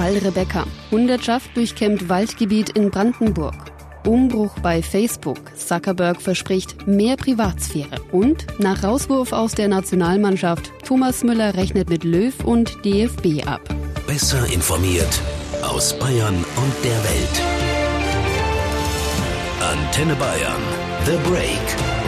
Fall Rebecca. Hundertschaft durchkämmt Waldgebiet in Brandenburg. Umbruch bei Facebook. Zuckerberg verspricht mehr Privatsphäre. Und nach Rauswurf aus der Nationalmannschaft, Thomas Müller rechnet mit Löw und DFB ab. Besser informiert aus Bayern und der Welt. Antenne Bayern. The Break.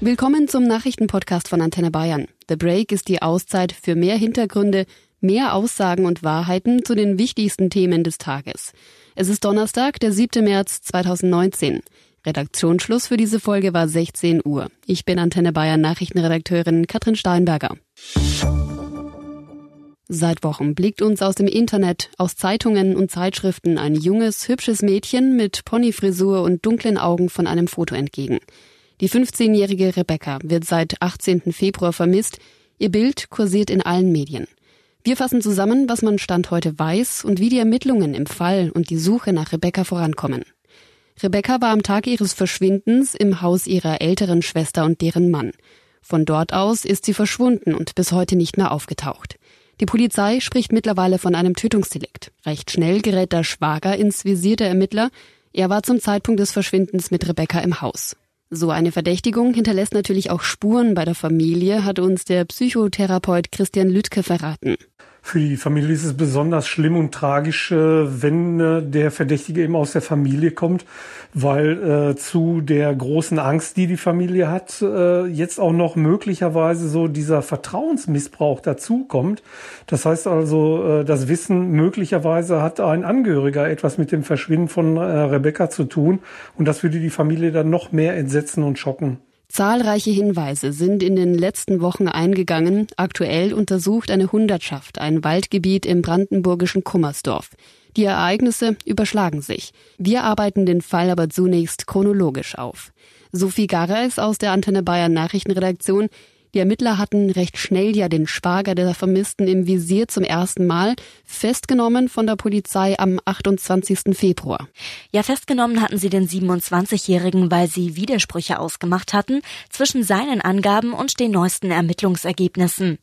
Willkommen zum Nachrichtenpodcast von Antenne Bayern. The Break ist die Auszeit für mehr Hintergründe, mehr Aussagen und Wahrheiten zu den wichtigsten Themen des Tages. Es ist Donnerstag, der 7. März 2019. Redaktionsschluss für diese Folge war 16 Uhr. Ich bin Antenne Bayern Nachrichtenredakteurin Katrin Steinberger. Seit Wochen blickt uns aus dem Internet, aus Zeitungen und Zeitschriften ein junges, hübsches Mädchen mit Ponyfrisur und dunklen Augen von einem Foto entgegen. Die 15-jährige Rebecca wird seit 18. Februar vermisst. Ihr Bild kursiert in allen Medien. Wir fassen zusammen, was man Stand heute weiß und wie die Ermittlungen im Fall und die Suche nach Rebecca vorankommen. Rebecca war am Tag ihres Verschwindens im Haus ihrer älteren Schwester und deren Mann. Von dort aus ist sie verschwunden und bis heute nicht mehr aufgetaucht. Die Polizei spricht mittlerweile von einem Tötungsdelikt. Recht schnell gerät der Schwager ins Visier der Ermittler. Er war zum Zeitpunkt des Verschwindens mit Rebecca im Haus. So eine Verdächtigung hinterlässt natürlich auch Spuren bei der Familie, hat uns der Psychotherapeut Christian Lüttke verraten. Für die Familie ist es besonders schlimm und tragisch, äh, wenn äh, der Verdächtige eben aus der Familie kommt, weil äh, zu der großen Angst, die die Familie hat, jetzt auch noch möglicherweise so dieser Vertrauensmissbrauch dazukommt. Das heißt also, das Wissen möglicherweise hat ein Angehöriger etwas mit dem Verschwinden von Rebecca zu tun und das würde die Familie dann noch mehr entsetzen und schocken. Zahlreiche Hinweise sind in den letzten Wochen eingegangen. Aktuell untersucht eine Hundertschaft ein Waldgebiet im brandenburgischen Kummersdorf. Die Ereignisse überschlagen sich. Wir arbeiten den Fall aber zunächst chronologisch auf. Sophie Gareis aus der Antenne Bayern Nachrichtenredaktion die Ermittler hatten recht schnell ja den Schwager der Vermissten im Visier zum ersten Mal festgenommen von der Polizei am 28. Februar. Ja, festgenommen hatten sie den 27-Jährigen, weil sie Widersprüche ausgemacht hatten zwischen seinen Angaben und den neuesten Ermittlungsergebnissen.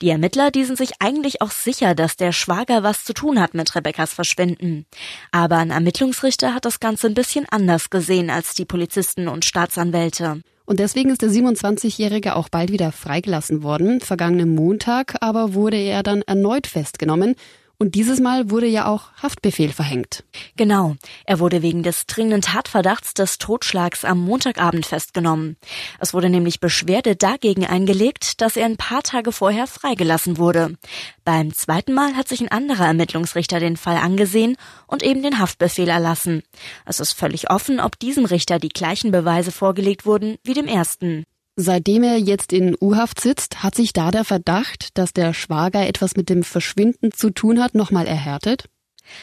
Die Ermittler, die sind sich eigentlich auch sicher, dass der Schwager was zu tun hat mit Rebekkas Verschwinden. Aber ein Ermittlungsrichter hat das Ganze ein bisschen anders gesehen als die Polizisten und Staatsanwälte. Und deswegen ist der 27-Jährige auch bald wieder freigelassen worden. Vergangenen Montag aber wurde er dann erneut festgenommen und dieses Mal wurde ja auch Haftbefehl verhängt. Genau. Er wurde wegen des dringenden Tatverdachts des Totschlags am Montagabend festgenommen. Es wurde nämlich Beschwerde dagegen eingelegt, dass er ein paar Tage vorher freigelassen wurde. Beim zweiten Mal hat sich ein anderer Ermittlungsrichter den Fall angesehen und eben den Haftbefehl erlassen. Es ist völlig offen, ob diesem Richter die gleichen Beweise vorgelegt wurden wie dem ersten. Seitdem er jetzt in U-Haft sitzt, hat sich da der Verdacht, dass der Schwager etwas mit dem Verschwinden zu tun hat, nochmal erhärtet?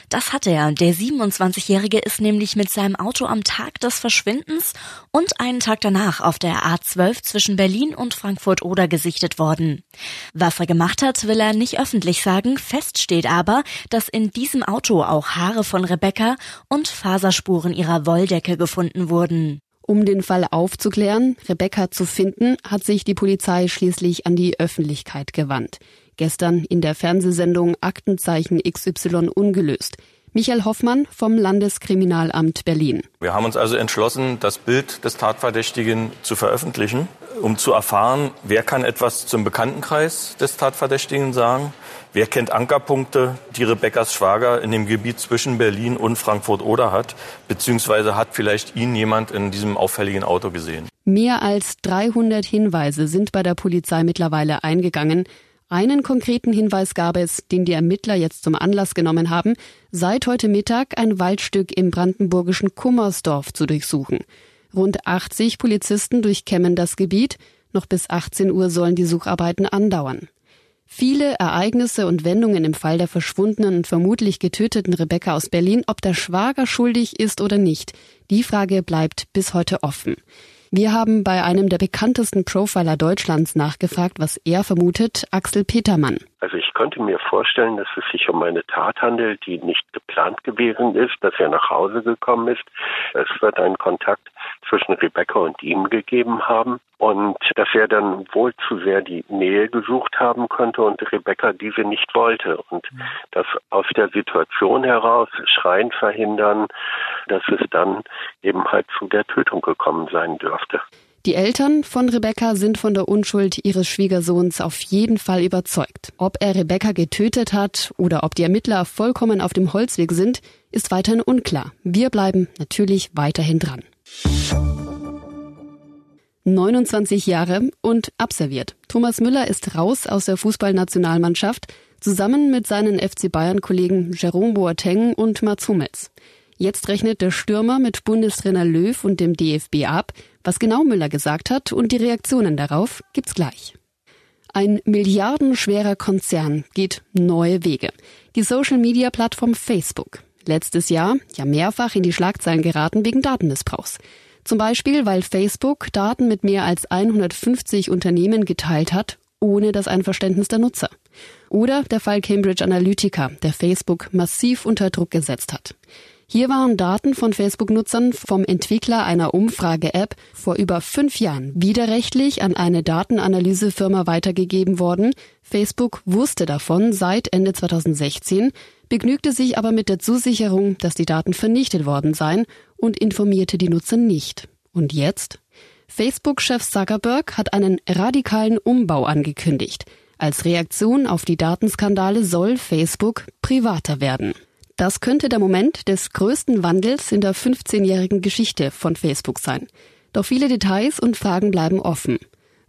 Das hat er. Der 27-Jährige ist nämlich mit seinem Auto am Tag des Verschwindens und einen Tag danach auf der A12 zwischen Berlin und Frankfurt-Oder gesichtet worden. Was er gemacht hat, will er nicht öffentlich sagen. Fest steht aber, dass in diesem Auto auch Haare von Rebecca und Faserspuren ihrer Wolldecke gefunden wurden. Um den Fall aufzuklären, Rebecca zu finden, hat sich die Polizei schließlich an die Öffentlichkeit gewandt. Gestern in der Fernsehsendung Aktenzeichen XY ungelöst. Michael Hoffmann vom Landeskriminalamt Berlin. Wir haben uns also entschlossen, das Bild des Tatverdächtigen zu veröffentlichen, um zu erfahren, wer kann etwas zum Bekanntenkreis des Tatverdächtigen sagen, wer kennt Ankerpunkte, die Rebekkas Schwager in dem Gebiet zwischen Berlin und Frankfurt-Oder hat, beziehungsweise hat vielleicht ihn jemand in diesem auffälligen Auto gesehen. Mehr als 300 Hinweise sind bei der Polizei mittlerweile eingegangen. Einen konkreten Hinweis gab es, den die Ermittler jetzt zum Anlass genommen haben, seit heute Mittag ein Waldstück im brandenburgischen Kummersdorf zu durchsuchen. Rund 80 Polizisten durchkämmen das Gebiet. Noch bis 18 Uhr sollen die Sucharbeiten andauern. Viele Ereignisse und Wendungen im Fall der verschwundenen und vermutlich getöteten Rebecca aus Berlin, ob der Schwager schuldig ist oder nicht, die Frage bleibt bis heute offen. Wir haben bei einem der bekanntesten Profiler Deutschlands nachgefragt, was er vermutet, Axel Petermann. Also ich könnte mir vorstellen, dass es sich um eine Tat handelt, die nicht geplant gewesen ist, dass er nach Hause gekommen ist. Es wird einen Kontakt zwischen Rebecca und ihm gegeben haben und dass er dann wohl zu sehr die Nähe gesucht haben könnte und Rebecca diese nicht wollte und dass aus der Situation heraus Schreien verhindern, dass es dann eben halt zu der Tötung gekommen sein dürfte. Die Eltern von Rebecca sind von der Unschuld ihres Schwiegersohns auf jeden Fall überzeugt. Ob er Rebecca getötet hat oder ob die Ermittler vollkommen auf dem Holzweg sind, ist weiterhin unklar. Wir bleiben natürlich weiterhin dran. 29 Jahre und abserviert. Thomas Müller ist raus aus der Fußballnationalmannschaft, zusammen mit seinen FC Bayern-Kollegen Jerome Boateng und Mats Hummels. Jetzt rechnet der Stürmer mit Bundestrainer Löw und dem DFB ab. Was genau Müller gesagt hat und die Reaktionen darauf gibt's gleich. Ein milliardenschwerer Konzern geht neue Wege. Die Social-Media-Plattform Facebook. Letztes Jahr ja mehrfach in die Schlagzeilen geraten wegen Datenmissbrauchs. Zum Beispiel, weil Facebook Daten mit mehr als 150 Unternehmen geteilt hat, ohne das Einverständnis der Nutzer. Oder der Fall Cambridge Analytica, der Facebook massiv unter Druck gesetzt hat. Hier waren Daten von Facebook-Nutzern vom Entwickler einer Umfrage-App vor über fünf Jahren widerrechtlich an eine Datenanalysefirma weitergegeben worden. Facebook wusste davon seit Ende 2016, begnügte sich aber mit der Zusicherung, dass die Daten vernichtet worden seien und informierte die Nutzer nicht. Und jetzt? Facebook-Chef Zuckerberg hat einen radikalen Umbau angekündigt. Als Reaktion auf die Datenskandale soll Facebook privater werden. Das könnte der Moment des größten Wandels in der 15-jährigen Geschichte von Facebook sein. Doch viele Details und Fragen bleiben offen.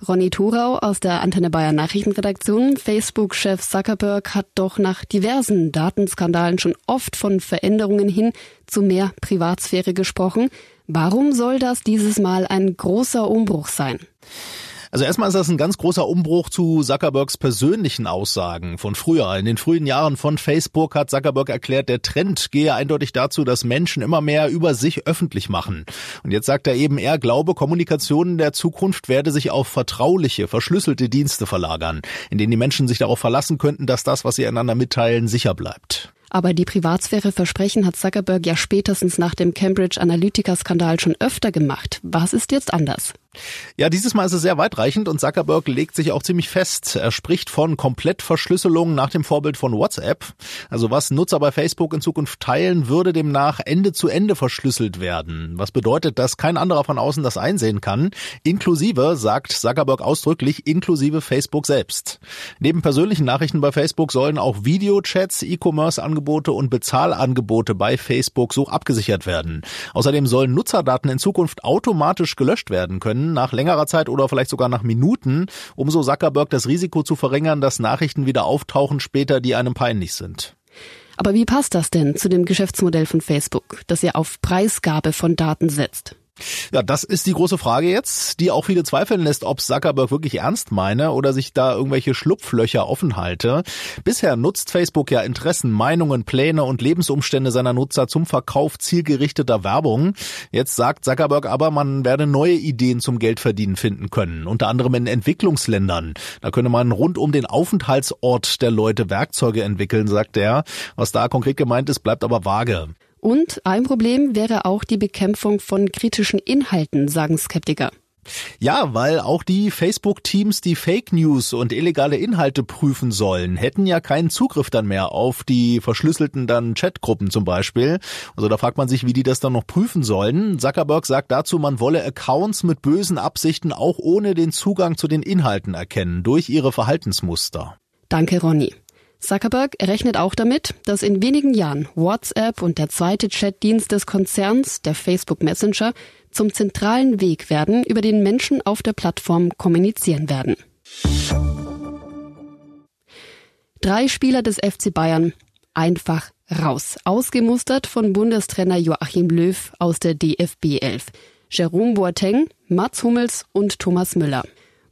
Ronny Thorau aus der Antenne Bayern Nachrichtenredaktion. Facebook-Chef Zuckerberg hat doch nach diversen Datenskandalen schon oft von Veränderungen hin zu mehr Privatsphäre gesprochen. Warum soll das dieses Mal ein großer Umbruch sein? Also erstmal ist das ein ganz großer Umbruch zu Zuckerbergs persönlichen Aussagen von früher. In den frühen Jahren von Facebook hat Zuckerberg erklärt, der Trend gehe eindeutig dazu, dass Menschen immer mehr über sich öffentlich machen. Und jetzt sagt er eben, er glaube, Kommunikation in der Zukunft werde sich auf vertrauliche, verschlüsselte Dienste verlagern, in denen die Menschen sich darauf verlassen könnten, dass das, was sie einander mitteilen, sicher bleibt. Aber die Privatsphäre-Versprechen hat Zuckerberg ja spätestens nach dem Cambridge Analytica-Skandal schon öfter gemacht. Was ist jetzt anders? Ja, dieses Mal ist es sehr weitreichend und Zuckerberg legt sich auch ziemlich fest. Er spricht von Komplettverschlüsselung nach dem Vorbild von WhatsApp. Also was Nutzer bei Facebook in Zukunft teilen, würde demnach Ende zu Ende verschlüsselt werden. Was bedeutet, dass kein anderer von außen das einsehen kann. Inklusive, sagt Zuckerberg ausdrücklich, inklusive Facebook selbst. Neben persönlichen Nachrichten bei Facebook sollen auch Videochats, E-Commerce-Angebote und Bezahlangebote bei Facebook so abgesichert werden. Außerdem sollen Nutzerdaten in Zukunft automatisch gelöscht werden können können, nach längerer Zeit oder vielleicht sogar nach Minuten, um so Zuckerberg das Risiko zu verringern, dass Nachrichten wieder auftauchen später, die einem peinlich sind. Aber wie passt das denn zu dem Geschäftsmodell von Facebook, das ja auf Preisgabe von Daten setzt? Ja, das ist die große Frage jetzt, die auch viele zweifeln lässt, ob Zuckerberg wirklich ernst meine oder sich da irgendwelche Schlupflöcher offen halte. Bisher nutzt Facebook ja Interessen, Meinungen, Pläne und Lebensumstände seiner Nutzer zum Verkauf zielgerichteter Werbung. Jetzt sagt Zuckerberg aber, man werde neue Ideen zum Geldverdienen finden können, unter anderem in Entwicklungsländern. Da könne man rund um den Aufenthaltsort der Leute Werkzeuge entwickeln, sagt er. Was da konkret gemeint ist, bleibt aber vage. Und ein Problem wäre auch die Bekämpfung von kritischen Inhalten, sagen Skeptiker. Ja, weil auch die Facebook-Teams, die Fake News und illegale Inhalte prüfen sollen, hätten ja keinen Zugriff dann mehr auf die verschlüsselten dann Chatgruppen zum Beispiel. Also da fragt man sich, wie die das dann noch prüfen sollen. Zuckerberg sagt dazu, man wolle Accounts mit bösen Absichten auch ohne den Zugang zu den Inhalten erkennen, durch ihre Verhaltensmuster. Danke, Ronny. Zuckerberg rechnet auch damit, dass in wenigen Jahren WhatsApp und der zweite Chatdienst des Konzerns, der Facebook Messenger, zum zentralen Weg werden, über den Menschen auf der Plattform kommunizieren werden. Drei Spieler des FC Bayern einfach raus. Ausgemustert von Bundestrainer Joachim Löw aus der DFB 11. Jerome Boateng, Mats Hummels und Thomas Müller.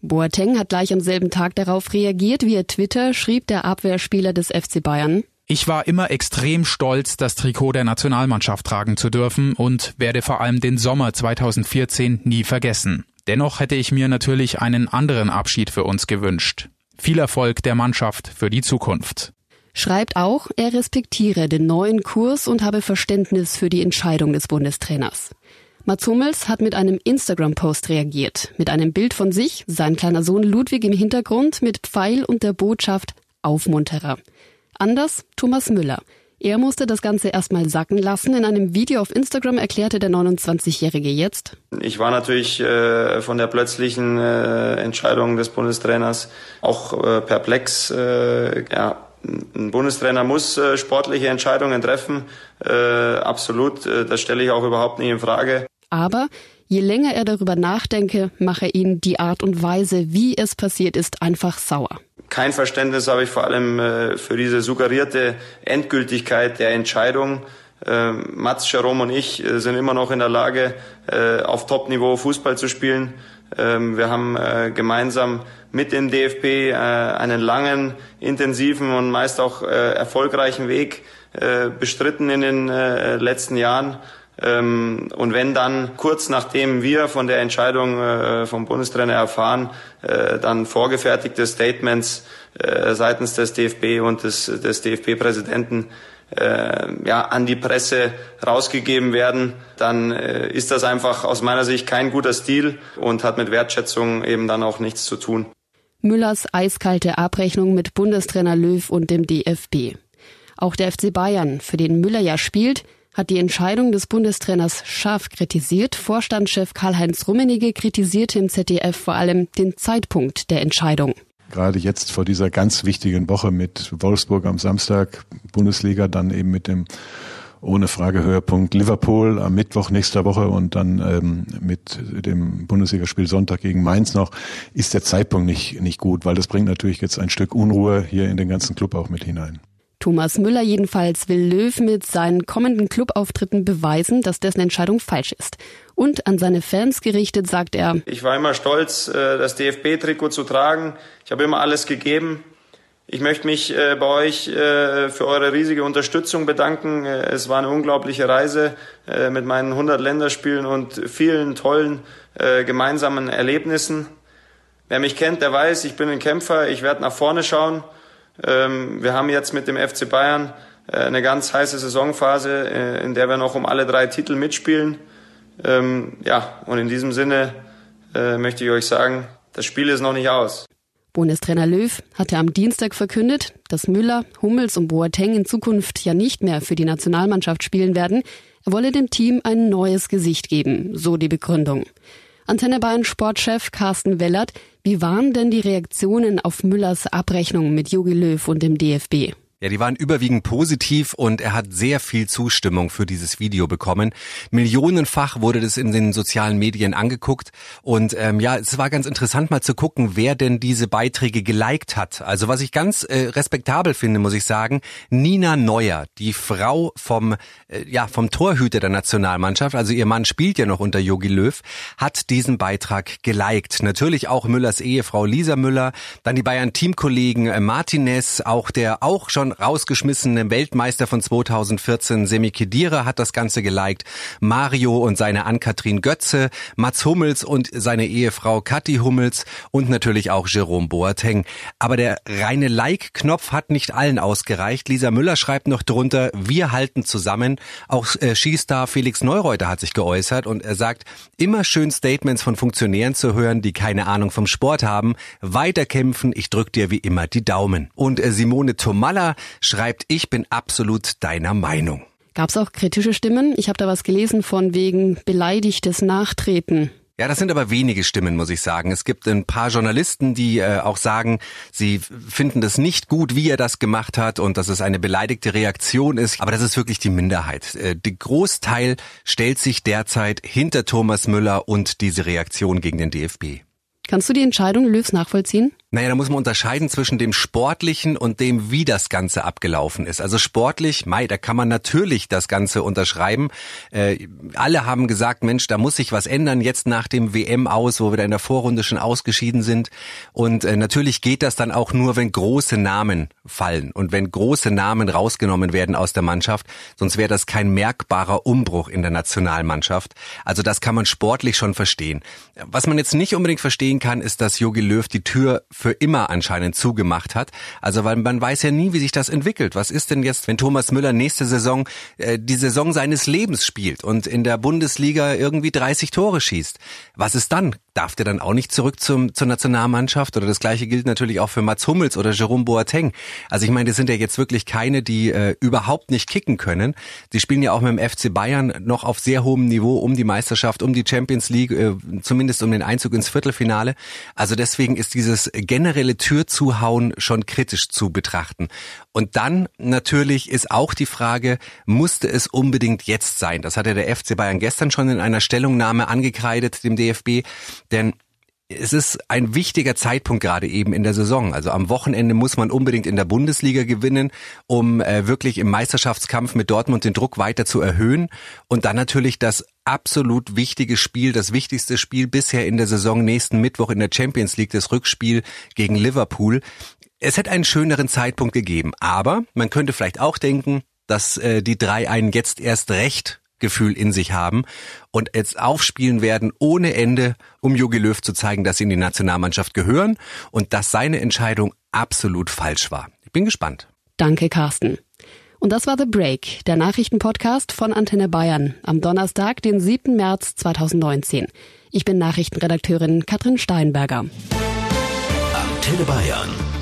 Boateng hat gleich am selben Tag darauf reagiert. Via Twitter schrieb der Abwehrspieler des FC Bayern. Ich war immer extrem stolz, das Trikot der Nationalmannschaft tragen zu dürfen und werde vor allem den Sommer 2014 nie vergessen. Dennoch hätte ich mir natürlich einen anderen Abschied für uns gewünscht. Viel Erfolg der Mannschaft für die Zukunft. Schreibt auch, er respektiere den neuen Kurs und habe Verständnis für die Entscheidung des Bundestrainers. Mats Hummels hat mit einem Instagram-Post reagiert. Mit einem Bild von sich, sein kleiner Sohn Ludwig im Hintergrund mit Pfeil und der Botschaft Aufmunterer. Anders Thomas Müller. Er musste das Ganze erstmal sacken lassen. In einem Video auf Instagram erklärte der 29-Jährige jetzt. Ich war natürlich äh, von der plötzlichen äh, Entscheidung des Bundestrainers auch äh, perplex. Äh, ja, ein Bundestrainer muss äh, sportliche Entscheidungen treffen. Äh, absolut, das stelle ich auch überhaupt nicht in Frage. Aber je länger er darüber nachdenke, mache ihn die Art und Weise, wie es passiert ist, einfach sauer. Kein Verständnis habe ich vor allem äh, für diese suggerierte Endgültigkeit der Entscheidung. Ähm, Mats, Jerome und ich äh, sind immer noch in der Lage, äh, auf Top-Niveau Fußball zu spielen. Ähm, wir haben gemeinsam mit dem DFB einen langen, intensiven und meist auch erfolgreichen Weg bestritten in den letzten Jahren. Ähm, und wenn dann kurz nachdem wir von der Entscheidung äh, vom Bundestrainer erfahren, äh, dann vorgefertigte Statements äh, seitens des DFB und des, des DFB-Präsidenten ja, an die Presse rausgegeben werden, dann ist das einfach aus meiner Sicht kein guter Stil und hat mit Wertschätzung eben dann auch nichts zu tun. Müllers eiskalte Abrechnung mit Bundestrainer Löw und dem DFB. Auch der FC Bayern, für den Müller ja spielt, hat die Entscheidung des Bundestrainers scharf kritisiert. Vorstandschef Karl-Heinz Rummenigge kritisierte im ZDF vor allem den Zeitpunkt der Entscheidung. Gerade jetzt vor dieser ganz wichtigen Woche mit Wolfsburg am Samstag, Bundesliga, dann eben mit dem ohne Frage Höhepunkt Liverpool am Mittwoch nächster Woche und dann ähm, mit dem Bundesligaspiel Sonntag gegen Mainz noch, ist der Zeitpunkt nicht, nicht gut, weil das bringt natürlich jetzt ein Stück Unruhe hier in den ganzen Club auch mit hinein. Thomas Müller jedenfalls will Löw mit seinen kommenden Clubauftritten beweisen, dass dessen Entscheidung falsch ist. Und an seine Fans gerichtet sagt er, ich war immer stolz, äh, das DFB-Trikot zu tragen. Ich habe immer alles gegeben. Ich möchte mich äh, bei euch äh, für eure riesige Unterstützung bedanken. Es war eine unglaubliche Reise mit meinen 100 Länderspielen und vielen tollen gemeinsamen Erlebnissen. Wer mich kennt, der weiß, ich bin ein Kämpfer. Ich werde nach vorne schauen. Ähm, wir haben jetzt mit dem FC Bayern äh, eine ganz heiße Saisonphase, äh, in der wir noch um alle drei Titel mitspielen. Ähm, ja, und in diesem Sinne äh, möchte ich euch sagen, das Spiel ist noch nicht aus. Bundestrainer Löw hatte am Dienstag verkündet, dass Müller, Hummels und Boateng in Zukunft ja nicht mehr für die Nationalmannschaft spielen werden. Er wolle dem Team ein neues Gesicht geben, so die Begründung. Antenne Bayern Sportchef Carsten Wellert, wie waren denn die Reaktionen auf Müllers Abrechnung mit Jogi Löw und dem DFB? Ja, die waren überwiegend positiv und er hat sehr viel Zustimmung für dieses Video bekommen. Millionenfach wurde das in den sozialen Medien angeguckt und ähm, ja, es war ganz interessant mal zu gucken, wer denn diese Beiträge geliked hat. Also was ich ganz äh, respektabel finde, muss ich sagen, Nina Neuer, die Frau vom äh, ja vom Torhüter der Nationalmannschaft, also ihr Mann spielt ja noch unter Jogi Löw, hat diesen Beitrag geliked. Natürlich auch Müllers Ehefrau Lisa Müller, dann die Bayern Teamkollegen äh, Martinez, auch der auch schon rausgeschmissene Weltmeister von 2014 Semi Khedira hat das Ganze geliked. Mario und seine Ann-Kathrin Götze, Mats Hummels und seine Ehefrau Kathi Hummels und natürlich auch Jerome Boateng. Aber der reine Like-Knopf hat nicht allen ausgereicht. Lisa Müller schreibt noch drunter, wir halten zusammen. Auch äh, Skistar Felix Neureuter hat sich geäußert und er sagt, immer schön Statements von Funktionären zu hören, die keine Ahnung vom Sport haben. Weiterkämpfen, ich drück dir wie immer die Daumen. Und äh, Simone Tomalla schreibt, ich bin absolut deiner Meinung. Gab es auch kritische Stimmen? Ich habe da was gelesen von wegen beleidigtes Nachtreten. Ja, das sind aber wenige Stimmen, muss ich sagen. Es gibt ein paar Journalisten, die äh, auch sagen, sie finden das nicht gut, wie er das gemacht hat und dass es eine beleidigte Reaktion ist. Aber das ist wirklich die Minderheit. Äh, der Großteil stellt sich derzeit hinter Thomas Müller und diese Reaktion gegen den DFB. Kannst du die Entscheidung Löws nachvollziehen? Naja, da muss man unterscheiden zwischen dem Sportlichen und dem, wie das Ganze abgelaufen ist. Also sportlich, Mai, da kann man natürlich das Ganze unterschreiben. Äh, alle haben gesagt, Mensch, da muss sich was ändern jetzt nach dem WM aus, wo wir da in der Vorrunde schon ausgeschieden sind. Und äh, natürlich geht das dann auch nur, wenn große Namen fallen und wenn große Namen rausgenommen werden aus der Mannschaft. Sonst wäre das kein merkbarer Umbruch in der Nationalmannschaft. Also das kann man sportlich schon verstehen. Was man jetzt nicht unbedingt verstehen kann, ist, dass Jogi Löw die Tür für immer anscheinend zugemacht hat. Also weil man weiß ja nie, wie sich das entwickelt. Was ist denn jetzt, wenn Thomas Müller nächste Saison äh, die Saison seines Lebens spielt und in der Bundesliga irgendwie 30 Tore schießt? Was ist dann? Darf der dann auch nicht zurück zum, zur Nationalmannschaft? Oder das gleiche gilt natürlich auch für Mats Hummels oder Jerome Boateng. Also ich meine, das sind ja jetzt wirklich keine, die äh, überhaupt nicht kicken können. Die spielen ja auch mit dem FC Bayern noch auf sehr hohem Niveau um die Meisterschaft, um die Champions League, äh, zumindest um den Einzug ins Viertelfinale. Also deswegen ist dieses generelle Türzuhauen schon kritisch zu betrachten. Und dann natürlich ist auch die Frage, musste es unbedingt jetzt sein? Das hat ja der FC Bayern gestern schon in einer Stellungnahme angekreidet, dem DFB. Denn es ist ein wichtiger Zeitpunkt gerade eben in der Saison. Also am Wochenende muss man unbedingt in der Bundesliga gewinnen, um äh, wirklich im Meisterschaftskampf mit Dortmund den Druck weiter zu erhöhen. Und dann natürlich das absolut wichtige Spiel, das wichtigste Spiel bisher in der Saison nächsten Mittwoch in der Champions League, das Rückspiel gegen Liverpool. Es hätte einen schöneren Zeitpunkt gegeben, aber man könnte vielleicht auch denken, dass äh, die drei einen jetzt erst recht Gefühl in sich haben und jetzt aufspielen werden ohne Ende, um Jogi Löw zu zeigen, dass sie in die Nationalmannschaft gehören und dass seine Entscheidung absolut falsch war. Ich bin gespannt. Danke, Carsten. Und das war The Break, der Nachrichtenpodcast von Antenne Bayern am Donnerstag, den 7. März 2019. Ich bin Nachrichtenredakteurin Katrin Steinberger. Antenne Bayern.